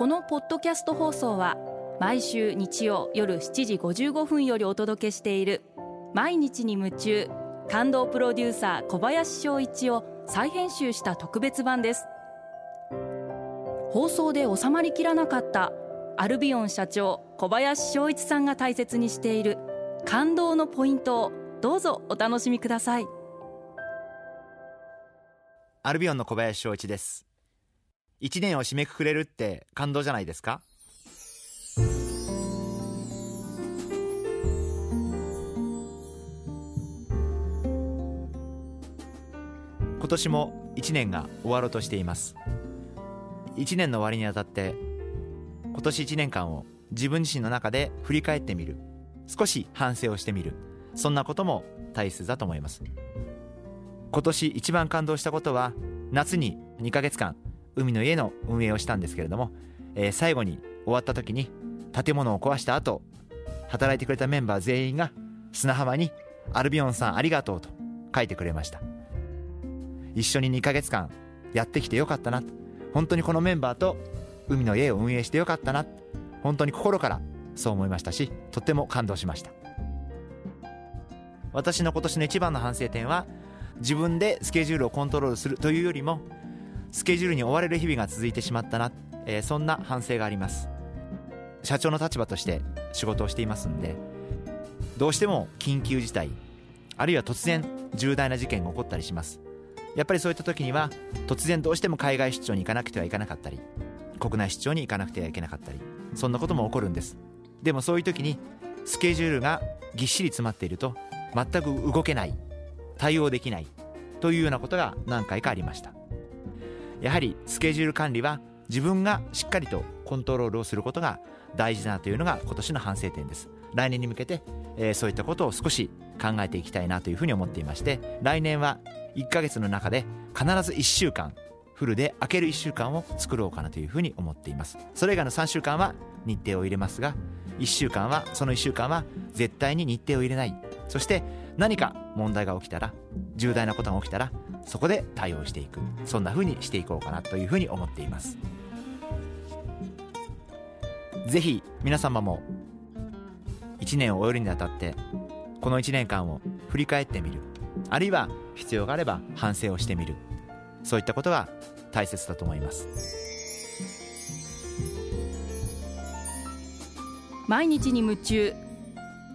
このポッドキャスト放送は毎週日曜夜7時55分よりお届けしている「毎日に夢中」感動プロデューサー小林翔一を再編集した特別版です。放送で収まりきらなかったアルビオン社長小林翔一さんが大切にしている感動のポイントをどうぞお楽しみください。アルビオンの小林翔一です。一年を締めくくれるって感動じゃないですか？今年も一年が終わろうとしています。一年の終わりにあたって今年一年間を自分自身の中で振り返ってみる。少し反省をしてみる。そんなことも大切だと思います。今年一番感動したことは夏に2ヶ月間海の家の運営をしたんですけれども、えー、最後に終わった時に建物を壊した後働いてくれたメンバー全員が砂浜に「アルビオンさんありがとう」と書いてくれました。一緒に2ヶ月間やってきてよかったな。本当にこのメンバーと海の家を運営してよかったな。本当に心からそう思いましたしとっても感動しました。私の今年の一番の反省点は自分でスケジュールをコントロールするというよりもスケジュールに追われる日々が続いてしまったな、えー、そんな反省があります。社長の立場として仕事をしていますんでどうしても緊急事態あるいは突然重大な事件が起こったりします。やっぱりそういった時には突然どうしても海外出張に行かなくてはいけなかったり国内出張に行かなくてはいけなかったりそんなことも起こるんです。でもそういう時にスケジュールがぎっしり詰まっていると全く動けない対応できないというようなことが何回かありました。やはりスケジュール管理は自分がしっかりとコントロールをすることが大事だというのが今年の反省点です。来年に向けて、えー、そういったことを少し考えていきたいなというふうに思っていまして来年は1ヶ月の中で必ず1週間フルで開ける1週間を作ろうかなというふうに思っています。それ以外の3週間は日程を入れますが1週間はその1週間は絶対に日程を入れない。そして何か問題が起きたら重大なことが起きたらそこで対応していく。そんなふうにしていこうかなというふうに思っています。ぜひ皆様も1年を終えるにあたってこの1年間を振り返ってみる。あるいは必要があれば反省をしてみる。そういったことが大切だと思います。毎日に夢中。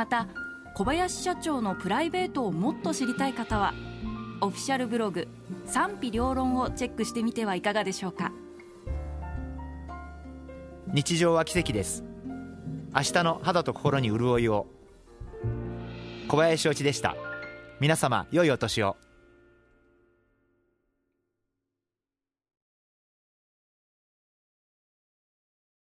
また小林社長のプライベートをもっと知りたい方はオフィシャルブログ賛否両論をチェックしてみてはいかがでしょうか。日常は奇跡です。明日の肌と心に潤いを。小林おちでした。皆様良いお年を。